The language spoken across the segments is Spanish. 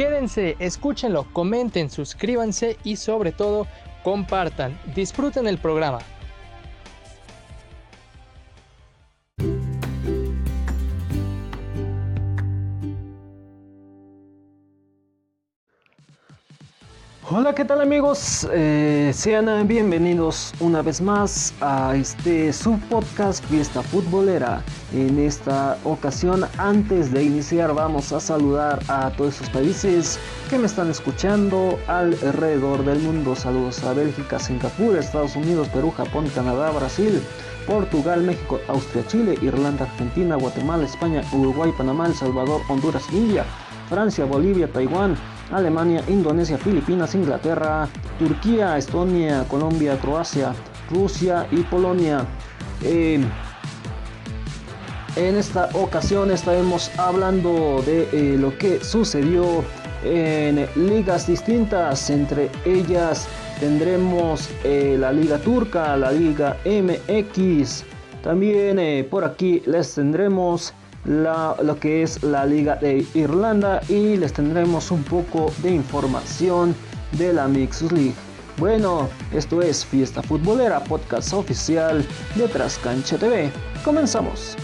Quédense, escúchenlo, comenten, suscríbanse y sobre todo compartan. Disfruten el programa. Hola, ¿qué tal amigos? Eh, sean bienvenidos una vez más a este subpodcast Fiesta Futbolera. En esta ocasión, antes de iniciar, vamos a saludar a todos esos países que me están escuchando alrededor del mundo. Saludos a Bélgica, Singapur, Estados Unidos, Perú, Japón, Canadá, Brasil, Portugal, México, Austria, Chile, Irlanda, Argentina, Guatemala, España, Uruguay, Panamá, El Salvador, Honduras, India, Francia, Bolivia, Taiwán. Alemania, Indonesia, Filipinas, Inglaterra, Turquía, Estonia, Colombia, Croacia, Rusia y Polonia. Eh, en esta ocasión estaremos hablando de eh, lo que sucedió en ligas distintas, entre ellas tendremos eh, la liga turca, la liga MX, también por aquí les tendremos lo que es la Liga de Irlanda y les tendremos un poco de información de la Mixus League. Bueno, esto es Fiesta Futbolera, podcast oficial de Trascancha TV. Comenzamos.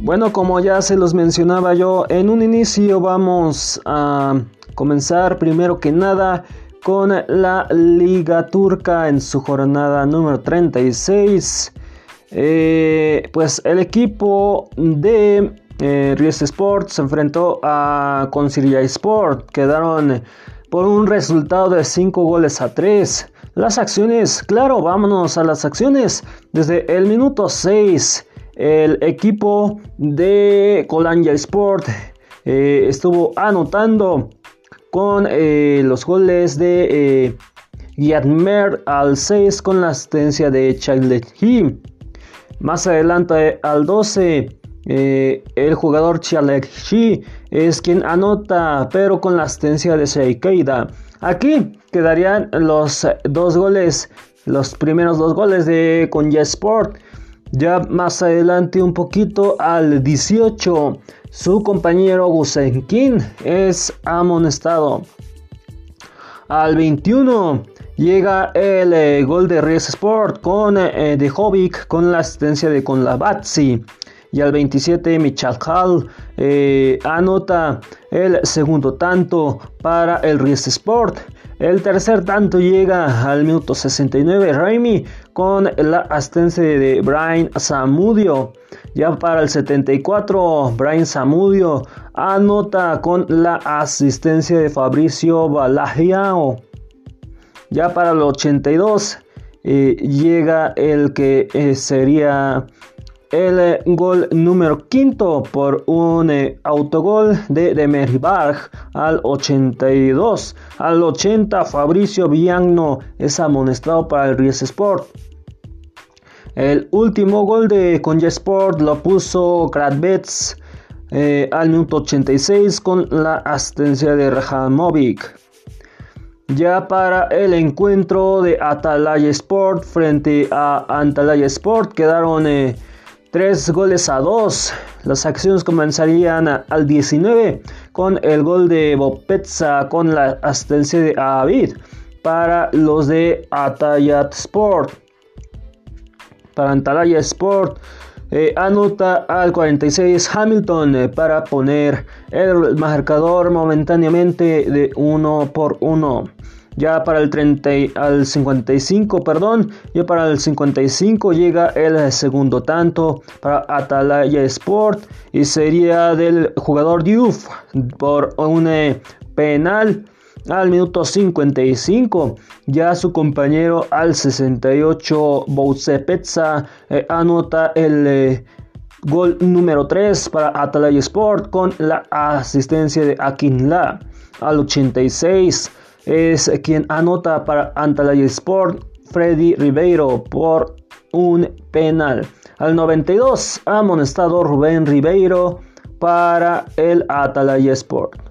Bueno, como ya se los mencionaba yo, en un inicio vamos a comenzar primero que nada con la Liga Turca en su jornada número 36. Eh, pues el equipo de eh, Ries Sport se enfrentó a Concilia Sport. Quedaron por un resultado de 5 goles a 3. Las acciones, claro, vámonos a las acciones. Desde el minuto 6, el equipo de Colanja Sport eh, estuvo anotando con eh, los goles de eh, Yadmer al 6 con la asistencia de Childet Más adelante al 12 eh, el jugador Chi es quien anota pero con la asistencia de Seikeida. Aquí quedarían los dos goles, los primeros dos goles de Konya Sport. Ya más adelante un poquito al 18 su compañero Gusenkin es amonestado. Al 21 llega el eh, gol de Ries Sport con eh, de Jovic con la asistencia de Conlabatzi. Y al 27 Michal Hall eh, anota el segundo tanto para el Ries Sport. El tercer tanto llega al minuto 69 Raimi con la asistencia de Brian Samudio. Ya para el 74 Brian Samudio anota con la asistencia de Fabricio Balagiao. Ya para el 82 eh, llega el que eh, sería el eh, gol número quinto por un autogol de Demerbarg al 82. Al 80 Fabricio Viagno es amonestado para el Ries Sport. El último gol de Conja Sport lo puso Kratbets eh, al minuto 86 con la asistencia de Rajamovic. Ya para el encuentro de Atalaya Sport frente a Antalya Sport quedaron 3 goles a 2. Las acciones comenzarían al 19 con el gol de Bopetza con la asistencia de Avid para los de Atayat Sport. Para Antalya Sport. Eh, anota al 46 Hamilton eh, para poner el marcador momentáneamente de 1 por 1 ya para el 30 al 55, perdón, ya para el 55 llega el segundo tanto para Atalaya Sport y sería del jugador Diouf por un eh, penal al minuto 55. Ya su compañero al 68, Bouse Pezza, eh, anota el eh, gol número 3 para Atalaya Sport con la asistencia de Akinla. Al 86 es quien anota para Atalaya Sport Freddy Ribeiro por un penal. Al 92 amonestado Rubén Ribeiro para el Atalaya Sport.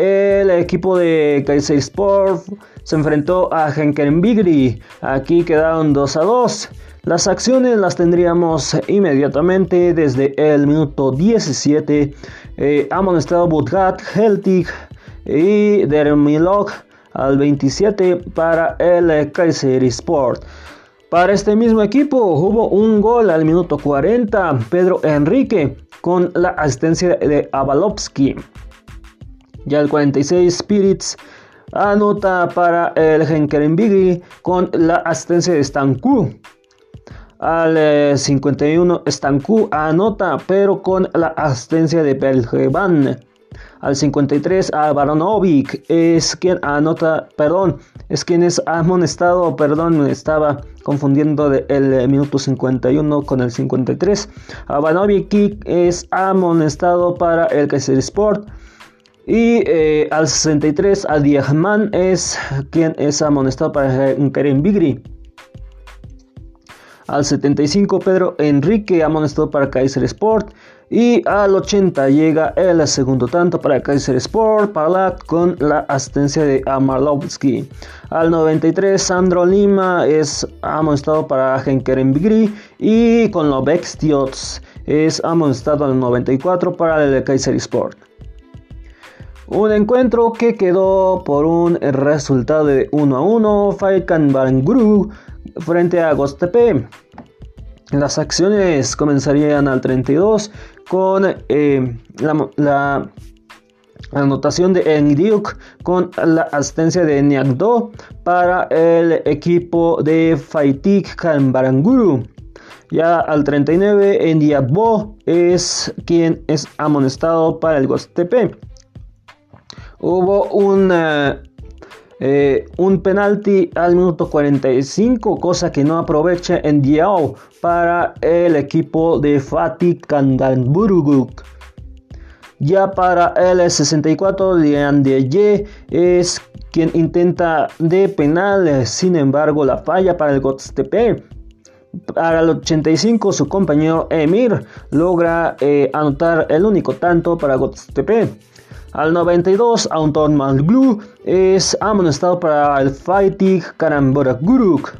El equipo de Kaiser Sport se enfrentó a Bigri. Aquí quedaron 2 a 2. Las acciones las tendríamos inmediatamente desde el minuto 17. Eh, amonestado Budgat, Heltig y Dermilog al 27 para el Kaiser Sport. Para este mismo equipo hubo un gol al minuto 40, Pedro Enrique con la asistencia de Avalovsky. Ya el 46 Spirits anota para el Bigri con la asistencia de Stanku. Al 51 eh, Stanku anota pero con la asistencia de Belgevan. Al 53 a Baronovic es quien anota, perdón, es quien es amonestado, perdón, estaba confundiendo el eh, minuto 51 con el 53. A Baronovic es amonestado para el Kaiser Sport. Y eh, al 63 a Diagman es quien es amonestado para Karen Bigri. Al 75 Pedro Enrique amonestado para Kaiser Sport. Y al 80 llega el segundo tanto para Kaiser Sport, Palat con la asistencia de Amarlovsky. Al 93 Sandro Lima es amonestado para Henkeren Bigri y con los es amonestado al 94 para el Kaiser Sport. Un encuentro que quedó por un resultado de 1 a 1, Falcon Baranguru frente a Gostepe. Las acciones comenzarían al 32 con eh, la, anotación de Endiuk con la asistencia de Nyagdo para el equipo de Faitik Kanbaranguru. Ya al 39, Endiabo es quien es amonestado para el Gostepe. Hubo un, eh, un penalti al minuto 45, cosa que no aprovecha en Diao para el equipo de Fatih Kandanburguk. Ya para el 64, Ye es quien intenta de penal, sin embargo la falla para el Gotstepe. Para el 85 su compañero Emir logra eh, anotar el único tanto para Gotstepe. Al 92 Anton Malglu es amonestado para el Fighting Guruk.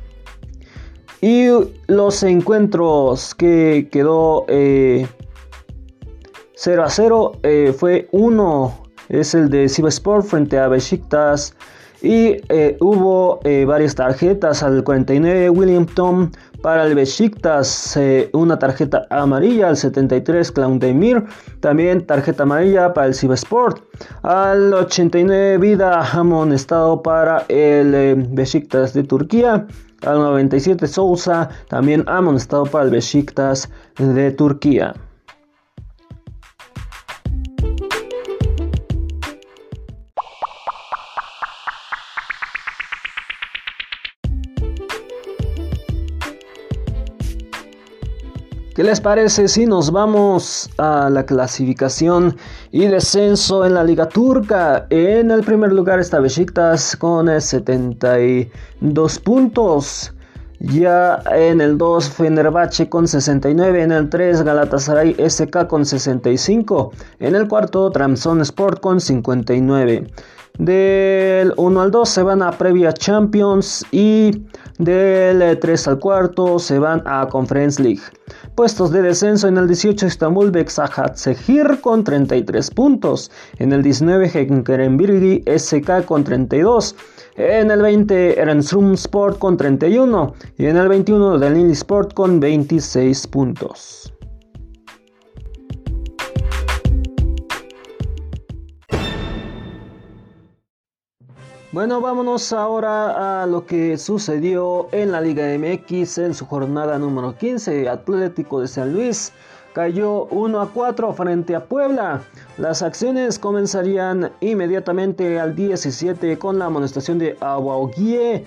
Y los encuentros que quedó 0 eh, a 0 eh, fue uno, es el de Sport frente a Besiktas. Y eh, hubo varias tarjetas al 49 William Tom para el Besiktas, una tarjeta amarilla al 73 Demir, también tarjeta amarilla para el Sport. Al 89 Vida amonestado para el Besiktas de Turquía. Al 97 Sousa también amonestado para el Besiktas de Turquía. ¿Qué les parece si nos vamos a la clasificación y descenso en la Liga Turca? En el primer lugar está Besiktas con 72 puntos. Ya en el 2 Fenerbahce con 69, en el 3 Galatasaray SK con 65, en el cuarto Tramson Sport con 59. Del 1 al 2 se van a Previa Champions y del 3 al 4 se van a Conference League. Puestos de descenso en el 18 Istanbul Sehir con 33 puntos. En el 19 Birgi SK con 32. En el 20 Erenstrum Sport con 31. Y en el 21 Delili Sport con 26 puntos. Bueno, vámonos ahora a lo que sucedió en la Liga MX en su jornada número 15. Atlético de San Luis cayó 1 a 4 frente a Puebla. Las acciones comenzarían inmediatamente al 17 con la amonestación de Aguauguie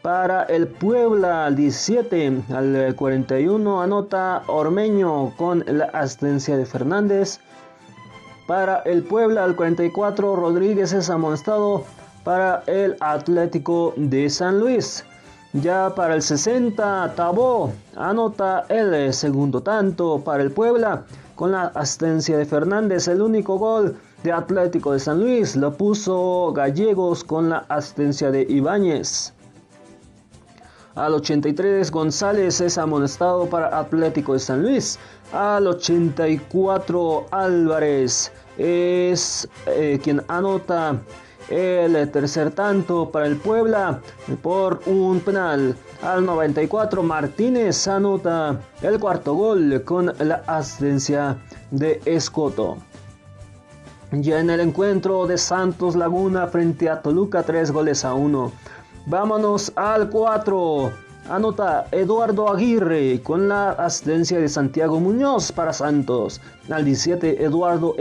para el Puebla al 17. Al 41 anota Ormeño con la asistencia de Fernández. Para el Puebla al 44 Rodríguez es amonestado para el Atlético de San Luis. Ya para el 60, Tabó anota el segundo tanto para el Puebla con la asistencia de Fernández. El único gol de Atlético de San Luis lo puso Gallegos con la asistencia de Ibáñez. Al 83 González es amonestado para Atlético de San Luis. Al 84 Álvarez es eh, quien anota el tercer tanto para el Puebla por un penal. Al 94 Martínez anota el cuarto gol con la asistencia de Escoto. Ya en el encuentro de Santos Laguna frente a Toluca, 3 goles a 1. Vámonos al 4. Anota Eduardo Aguirre con la asistencia de Santiago Muñoz para Santos. Al 17 Eduardo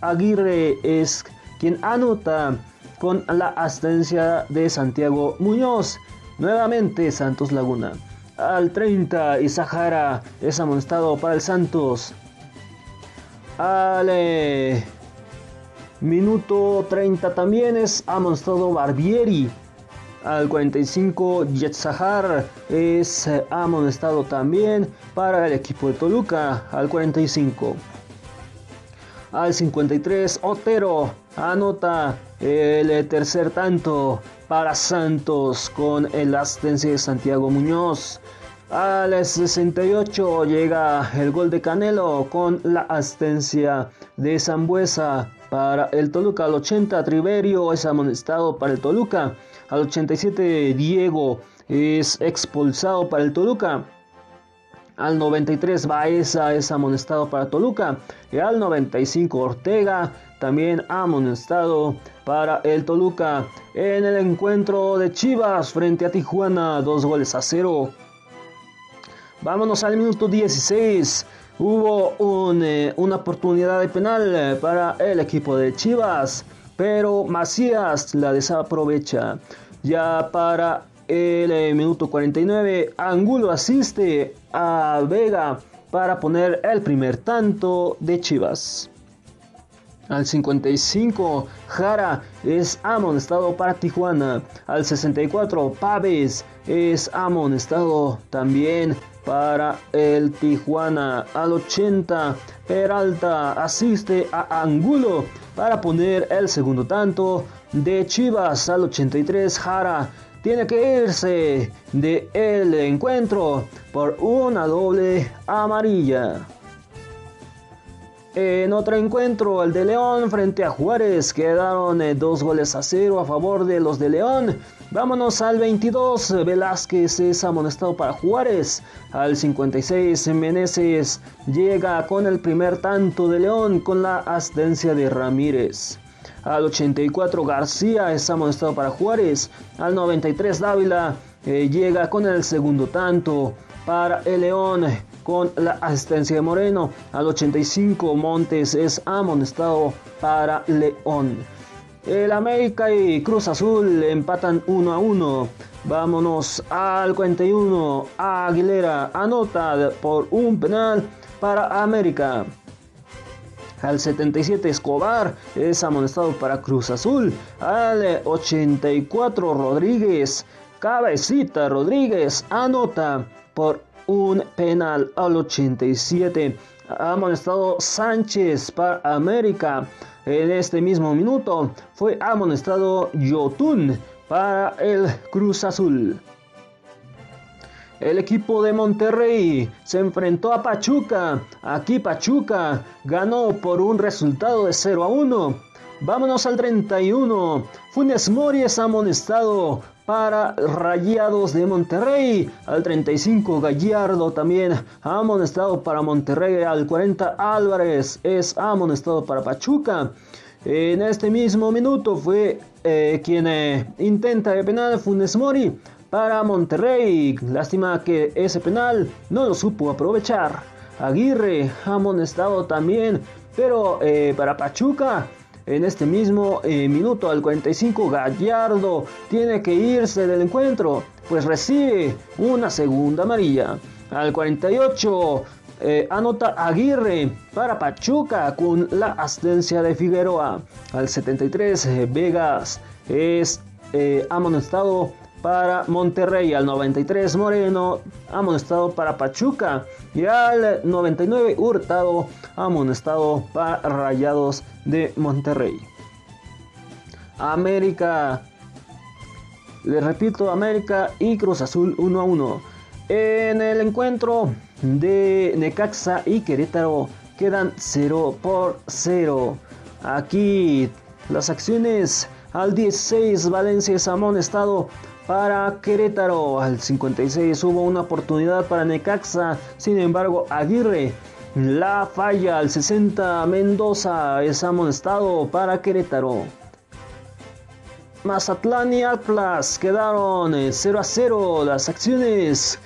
Aguirre es quien anota con la asistencia de Santiago Muñoz. Nuevamente Santos Laguna. Al 30 Isahara es amonestado para el Santos. Al minuto 30 también es amonestado Barbieri. Al 45 Yetzahar es amonestado también para el equipo de Toluca. Al 45. Al 53 Otero anota el tercer tanto para Santos con el asistencia de Santiago Muñoz. Al 68 llega el gol de Canelo con la asistencia de Zambuesa para el Toluca. Al 80 Triverio es amonestado para el Toluca. Al 87 Diego es expulsado para el Toluca. Al 93 Baeza es amonestado para Toluca. Y al 95 Ortega también amonestado para el Toluca. En el encuentro de Chivas frente a Tijuana, dos goles a cero. Vámonos al minuto 16. Hubo eh, una oportunidad de penal para el equipo de Chivas, pero Macías la desaprovecha. Ya para el eh, minuto 49, Angulo asiste a Vega para poner el primer tanto de Chivas. Al 55, Jara es amonestado para Tijuana. Al 64, Paves es amonestado también para el Tijuana. Al 80, Peralta asiste a Angulo para poner el segundo tanto de Chivas. Al 83, Jara tiene que irse de el encuentro por una doble amarilla. En otro encuentro, el de León frente a Juárez quedaron eh, dos goles a cero a favor de los de León. Vámonos al 22, Velázquez es amonestado para Juárez. Al 56, Meneses llega con el primer tanto de León con la asistencia de Ramírez. Al 84, García es amonestado para Juárez. Al 93, Dávila eh, llega con el segundo tanto para el León con la asistencia de Moreno. Al 85 Montes es amonestado para León. El América y Cruz Azul empatan 1 a 1. Vámonos al 41. Aguilera anota por un penal para América. Al 77 Escobar es amonestado para Cruz Azul. Al 84 Rodríguez. Cabecita Rodríguez anota por un penal al 87. Ha amonestado Sánchez para América. En este mismo minuto fue amonestado Yotun para el Cruz Azul. El equipo de Monterrey se enfrentó a Pachuca. Aquí Pachuca ganó por un resultado de 0 a 1. Vámonos al 31. Funes Mori es amonestado para Rayados de Monterrey. Al 35 Gallardo también amonestado para Monterrey. Al 40 Álvarez es amonestado para Pachuca. En este mismo minuto fue eh, quien eh, intenta el penal Funes Mori para Monterrey. Lástima que ese penal no lo supo aprovechar. Aguirre, amonestado también, pero eh, para Pachuca. En este mismo eh, minuto, al 45, Gallardo tiene que irse del encuentro, pues recibe una segunda amarilla. Al 48, eh, anota Aguirre para Pachuca con la asistencia de Figueroa. Al 73, Vegas es amonestado para Monterrey, al 93 Moreno, amonestado para Pachuca y al 99 Hurtado, amonestado para Rayados de Monterrey. América, le repito, América y Cruz Azul 1 a 1. En el encuentro de Necaxa y Querétaro quedan 0 por 0. Aquí las acciones al 16 Valencia es amonestado para Querétaro. Al 56 hubo una oportunidad para Necaxa, sin embargo Aguirre la falla. Al 60 Mendoza es amonestado para Querétaro. Mazatlán y Atlas quedaron 0 a 0 las acciones.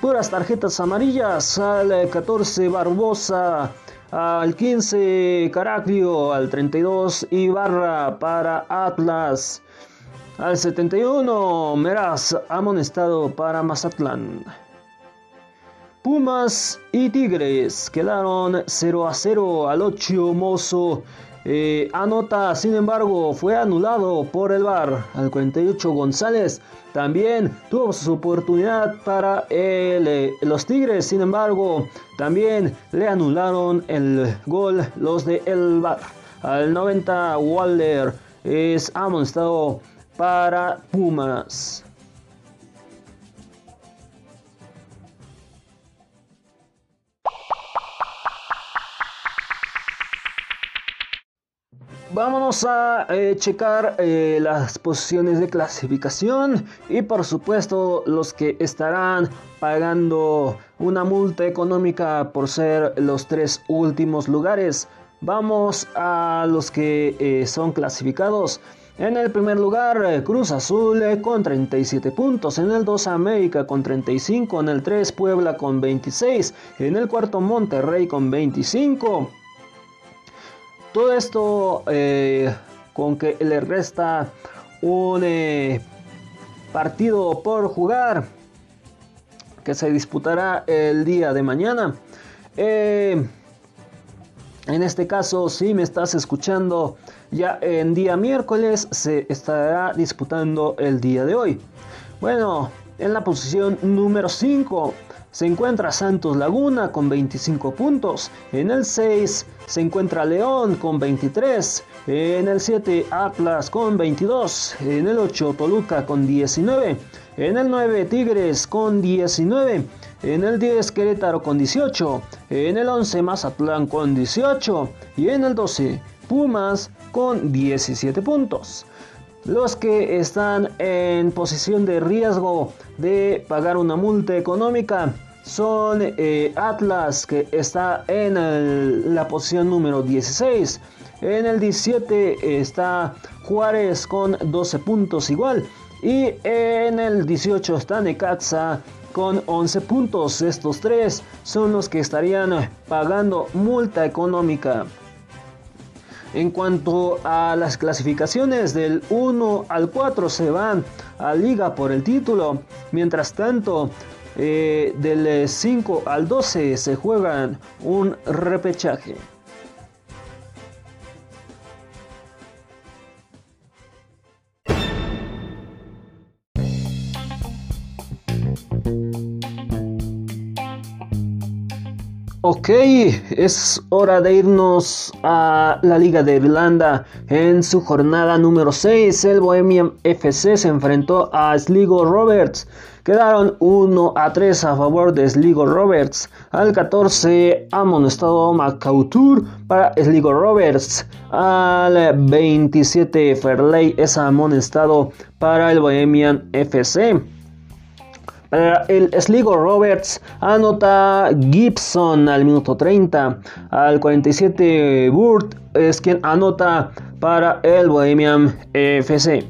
Puras tarjetas amarillas al 14 Barbosa, al 15 Caraclio, al 32 Ibarra para Atlas. Al 71, Meraz amonestado para Mazatlán. Pumas y Tigres quedaron 0 a 0 al 8 Mozo. Eh, anota, sin embargo, fue anulado por el VAR. Al 48 González también tuvo su oportunidad para eh, los Tigres. Sin embargo, también le anularon el gol los de el VAR. Al 90 Waller es amonestado para Pumas. Vámonos a eh, checar eh, las posiciones de clasificación y por supuesto los que estarán pagando una multa económica por ser los tres últimos lugares. Vamos a los que eh, son clasificados. En el primer lugar, eh, Cruz Azul eh, con 37 puntos. En el 2, América con 35. En el 3, Puebla con 26. En el cuarto, Monterrey con 25. Todo esto eh, con que le resta un partido por jugar que se disputará el día de mañana. En este caso, si me estás escuchando ya en día miércoles se estará disputando el día de hoy. Bueno, en la posición número 5 se encuentra Santos Laguna con 25 puntos. En el 6 se encuentra León con 23. En el 7 Atlas con 22. En el 8 Toluca con 19. En el 9 Tigres con 19. En el 10 Querétaro con 18. En el 11 Mazatlán con 18. Y en el 12 Pumas con 17 puntos. Los que están en posición de riesgo de pagar una multa económica son eh, Atlas que está en la posición número 16. En el 17 está Juárez con 12 puntos igual. Y en el 18 está Necaxa con 11 puntos. Estos tres son los que estarían pagando multa económica. En cuanto a las clasificaciones del 1 al 4 se van a liga por el título. Mientras tanto, eh, del 5 al 12 se juegan un repechaje. Ok, es hora de irnos a la Liga de Irlanda. En su jornada número 6, el Bohemian FC se enfrentó a Sligo Roberts. Quedaron 1 a 3 a favor de Sligo Roberts. Al 14, amonestado MacAutur para Sligo Roberts. Al 27, Fairley es amonestado para el Bohemian FC. Para el Sligo Roberts anota Gibson al minuto 30. Al 47 Burt es quien anota para el Bohemian FC.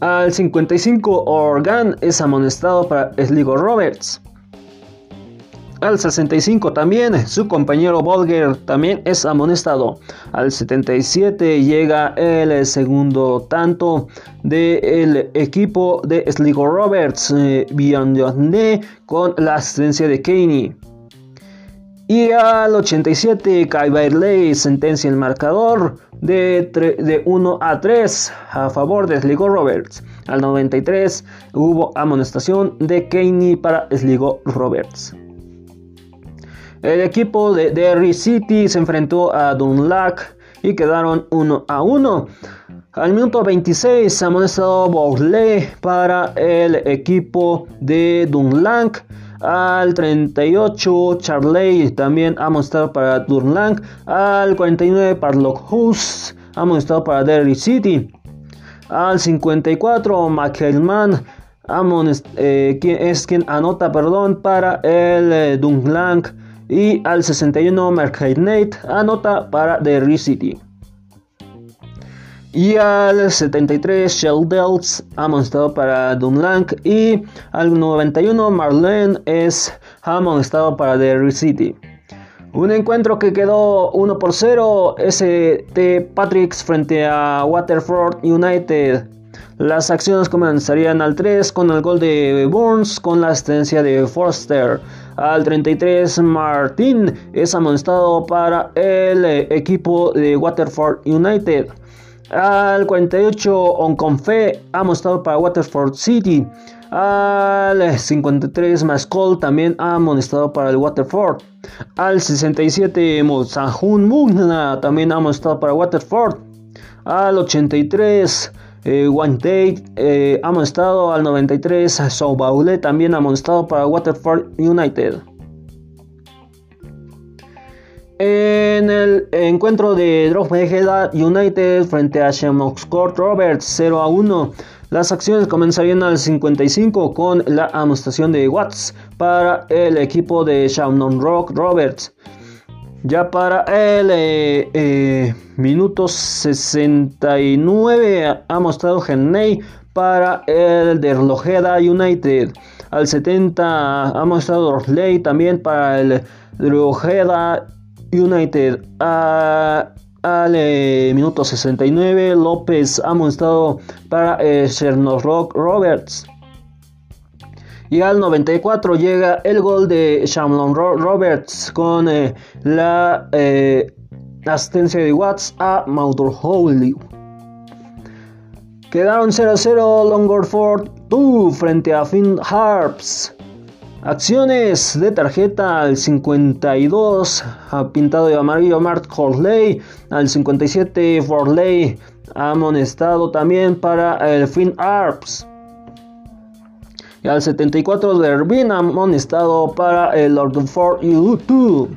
Al 55 Organ es amonestado para Sligo Roberts. Al 65 también su compañero Bolger también es amonestado. Al 77 llega el segundo tanto del equipo de Sligo Roberts, eh, con la asistencia de Kaney. Y al 87 Kai sentencia el marcador de, de 1 a 3 a favor de Sligo Roberts. Al 93 hubo amonestación de Kaney para Sligo Roberts. El equipo de Derry City se enfrentó a Dunlac y quedaron 1 a 1. Al minuto 26 amonestado Bowley para el equipo de Dunlac. Al 38 Charley también amonestado para Dunlac. Al 49 Parlock House amonestado para Derry City. Al 54 McHellman eh, es quien anota perdón para el eh, Dunlac y al 61 Nate anota para The City. Y al 73 Shell Delts amonestado para Dunlank y al 91 Marlene es amonestado para The City. Un encuentro que quedó 1 por 0 ST Patricks frente a Waterford United. Las acciones comenzarían al 3 con el gol de Burns con la asistencia de Forster. Al 33 Martin es amonestado para el equipo de Waterford United. Al 48 Onconfe amonestado para Waterford City. Al 53 Mascol también amonestado para el Waterford. Al 67 Mozahun Mugna también amonestado para Waterford. Al 83 eh, One Day eh, amonestado al 93, Saubaule también amonestado para Waterford United. En el encuentro de Drogheda United frente a Court Roberts 0 a 1, las acciones comenzarían al 55 con la amonestación de Watts para el equipo de Shannon Rock Roberts. Ya para el eh, eh, minuto 69 ha mostrado Genney para el de Rojeda United. Al 70 ha mostrado Orley también para el Rojeda United. al eh, minuto 69 López ha mostrado para Rock Roberts. Y al 94 llega el gol de Shamlon Roberts con eh, la eh, asistencia de Watts a Holy. Quedaron 0-0 Longford 2 frente a Finn Harps. Acciones de tarjeta al 52, pintado de amarillo Mark Horley. Al 57 Forley, amonestado también para el Finn Harps. Y al 74 de Ervin amonestado para el Lord Ford U2.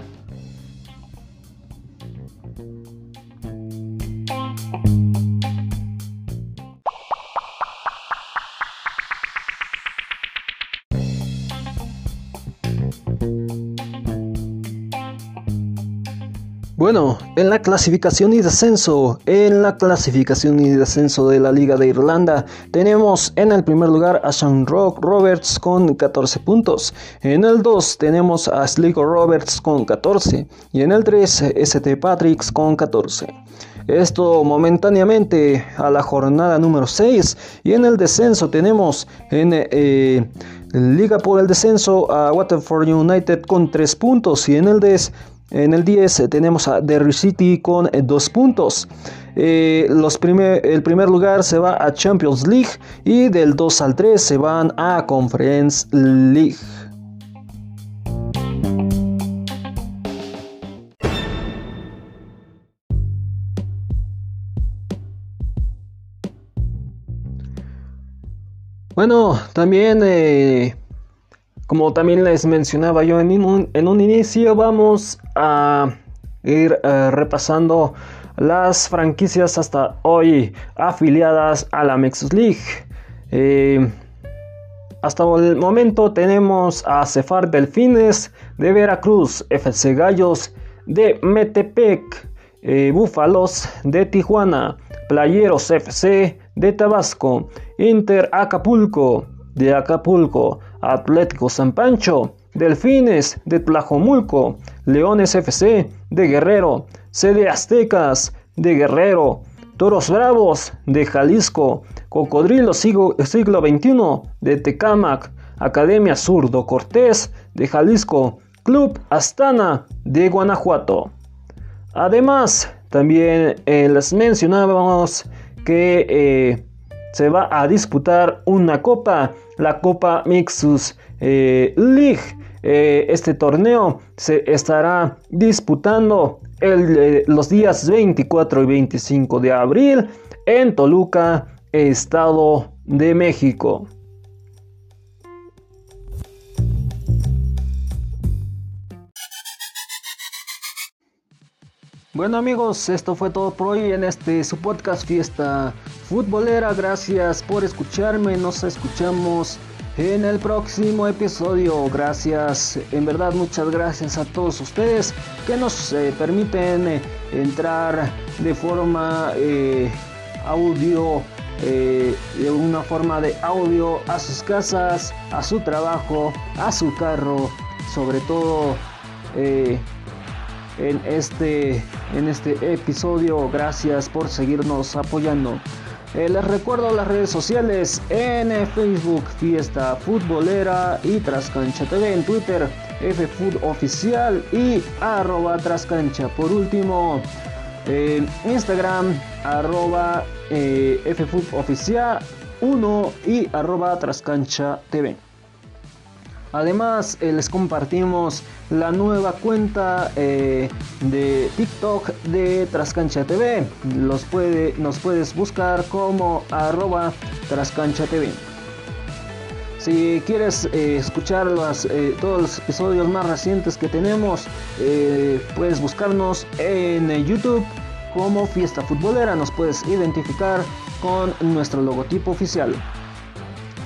En la clasificación y descenso, en la clasificación y descenso de la Liga de Irlanda, tenemos en el primer lugar a Rock Roberts con 14 puntos. En el 2 tenemos a Sligo Roberts con 14 y en el 3 ST Patricks con 14. Esto momentáneamente a la jornada número 6 y en el descenso tenemos en eh, Liga por el descenso a Waterford United con 3 puntos y en el 10 en el 10 eh, tenemos a Derry City con 2 eh, puntos. Eh, los el primer lugar se va a Champions League y del 2 al 3 se van a Conference League. Bueno, también como también les mencionaba yo en un, en un inicio, vamos a ir eh, repasando las franquicias hasta hoy afiliadas a la Mexus League. Eh, hasta el momento tenemos a Cefar Delfines de Veracruz, FC Gallos de Metepec, eh, Búfalos de Tijuana, Playeros FC de Tabasco, Inter Acapulco de Acapulco, Atlético San Pancho Delfines de Tlajomulco, Leones FC de Guerrero, Sede Aztecas de Guerrero, Toros Bravos de Jalisco, Cocodrilo Siglo, XXI de Tecámac, Academia Zurdo Cortés de Jalisco, Club Astana de Guanajuato. Además, también eh, les mencionábamos que eh, se va a disputar una copa, la Copa Mixus eh, League. este torneo se estará disputando los días 24 y 25 de abril en Toluca, Estado de México. Bueno amigos, esto fue todo por hoy en este su podcast Fiesta Futbolera. Gracias por escucharme. Nos escuchamos en el próximo episodio. Gracias, en verdad muchas gracias a todos ustedes que nos eh, permiten eh, entrar de forma eh, audio, de una forma de audio a sus casas, a su trabajo, a su carro, sobre todo en este, en este episodio. Gracias por seguirnos apoyando. Eh, les recuerdo las redes sociales en Facebook Fiesta Futbolera y Trascancha TV en Twitter FFood Oficial y arroba Trascancha. Por último, en Instagram arroba eh, Oficial 1 y arroba Trascancha TV. Además, eh, les compartimos la nueva cuenta eh, de TikTok de Trascancha TV. Los puede, nos puedes buscar como arroba Trascancha TV. Si quieres eh, escuchar todos los episodios más recientes que tenemos, puedes buscarnos en YouTube como Fiesta Futbolera. Nos puedes identificar con nuestro logotipo oficial.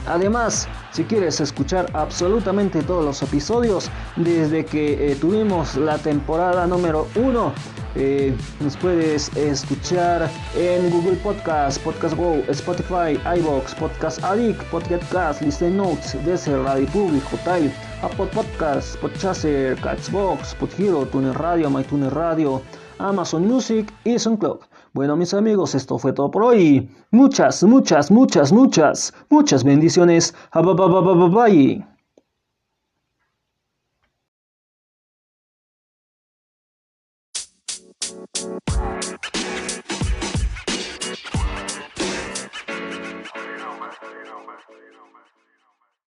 Además, si quieres escuchar absolutamente todos los episodios desde que eh, tuvimos la temporada número 1, eh, nos puedes escuchar en Google Podcast, Podcast Go, Spotify, iBox, Podcast Addict, Podcast Listen Notes, desde Radio Public, Hotel, Apple Podcast, Podchaser, Catsbox, Podhero, Tuner Radio, MyTuner Radio, Amazon Music y SoundCloud. Bueno, mis amigos, esto fue todo por hoy. Muchas, muchas, muchas, muchas, muchas bendiciones. Bye.